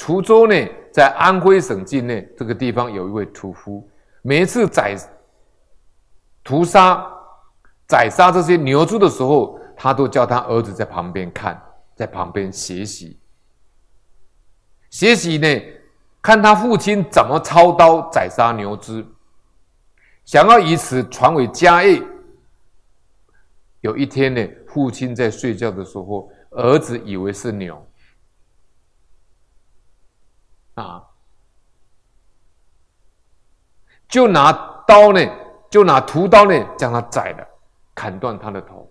滁州呢，在安徽省境内这个地方有一位屠夫，每一次宰屠杀宰杀这些牛猪的时候，他都叫他儿子在旁边看，在旁边学习，学习呢，看他父亲怎么操刀宰杀牛只，想要以此传为家业。有一天呢，父亲在睡觉的时候，儿子以为是牛，啊，就拿刀呢，就拿屠刀呢，将他宰了，砍断他的头。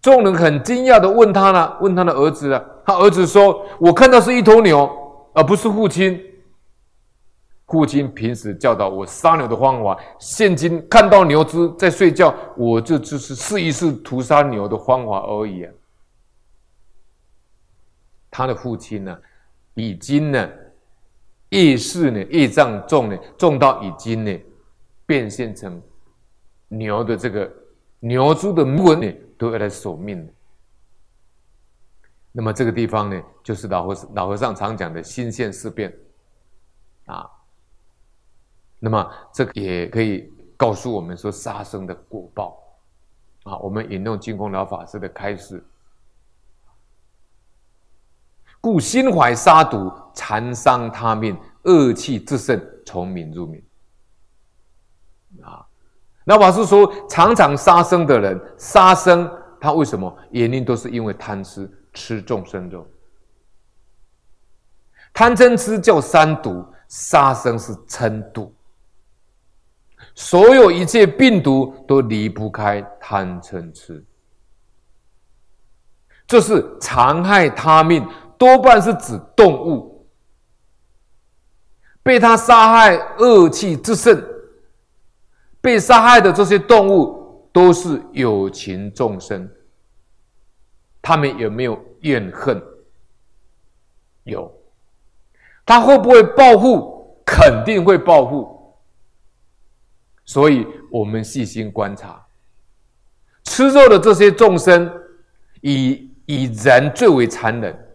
众人很惊讶的问他呢，问他的儿子了，他儿子说：“我看到是一头牛，而不是父亲。父亲平时教导我杀牛的方法，现今看到牛只在睡觉，我这只是试一试屠杀牛的方法而已啊。”他的父亲呢，已经呢，业势呢，业障重呢，重到已经呢，变现成牛的这个牛猪的纹呢，都要来索命。那么这个地方呢，就是老和老和尚常讲的心现事变啊。那么这个也可以告诉我们说杀生的果报啊。我们引用净空老法师的开示。故心怀杀毒，残伤他命，恶气自盛，从民入民。啊，那法师说，常常杀生的人，杀生他为什么？原因都是因为贪吃，吃众生肉。贪嗔痴叫三毒，杀生是嗔毒。所有一切病毒都离不开贪嗔痴，这是残害他命。多半是指动物，被他杀害，恶气之盛。被杀害的这些动物都是有情众生，他们有没有怨恨？有。他会不会报复？肯定会报复。所以我们细心观察，吃肉的这些众生，以以人最为残忍。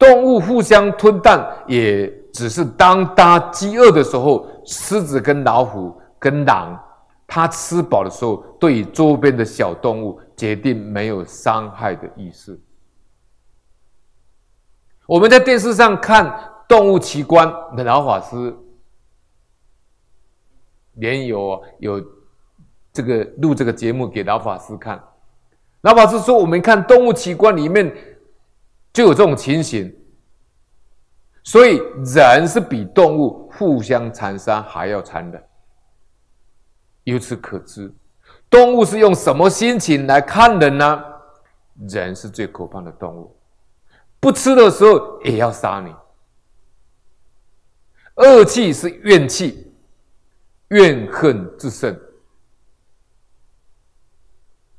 动物互相吞啖，也只是当它饥饿的时候，狮子跟老虎跟狼，它吃饱的时候，对周边的小动物，决定没有伤害的意思。我们在电视上看动物奇观的老法师，连有有这个录这个节目给老法师看，老法师说，我们看动物奇观里面。就有这种情形，所以人是比动物互相残杀还要残忍。由此可知，动物是用什么心情来看人呢？人是最可怕的动物，不吃的时候也要杀你。恶气是怨气，怨恨自盛。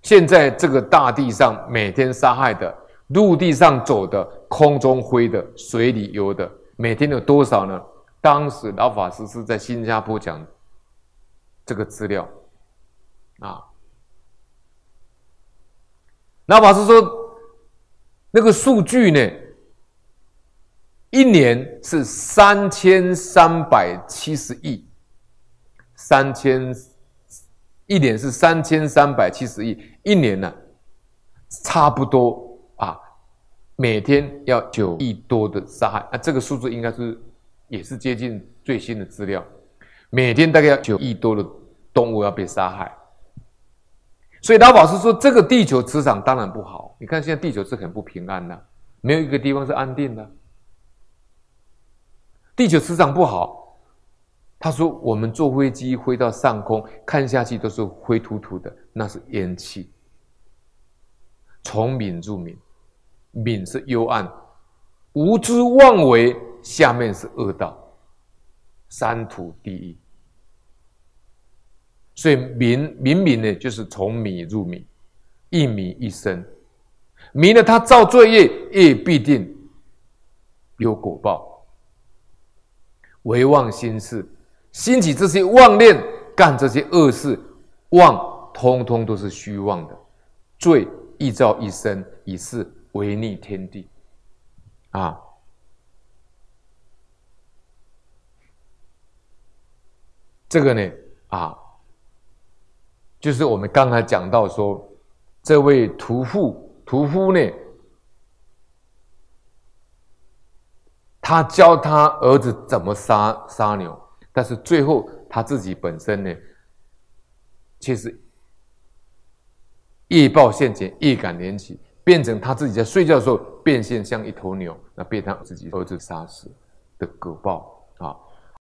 现在这个大地上每天杀害的。陆地上走的、空中飞的、水里游的，每天有多少呢？当时老法师是在新加坡讲这个资料啊。老法师说，那个数据呢，一年是三千三百七十亿，三千一年是三千三百七十亿，一年呢，差不多。每天要九亿多的杀害，那这个数字应该是也是接近最新的资料。每天大概要九亿多的动物要被杀害，所以老法师说，这个地球磁场当然不好。你看现在地球是很不平安的，没有一个地方是安定的。地球磁场不好，他说我们坐飞机飞到上空看下去都是灰秃秃的，那是烟气。从敏入敏。敏是幽暗，无知妄为，下面是恶道，三途地狱。所以明明明呢，就是从敏入敏，一敏一生。敏呢，他造罪业，业必定有果报。唯妄心事，兴起这些妄念，干这些恶事，妄通通都是虚妄的，罪亦造一生，一世。违逆天地，啊，这个呢，啊，就是我们刚才讲到说，这位屠夫，屠夫呢，他教他儿子怎么杀杀牛，但是最后他自己本身呢，却是易报现前，易感连起。变成他自己在睡觉的时候变现像一头牛，那被他自己儿子杀死的果报啊。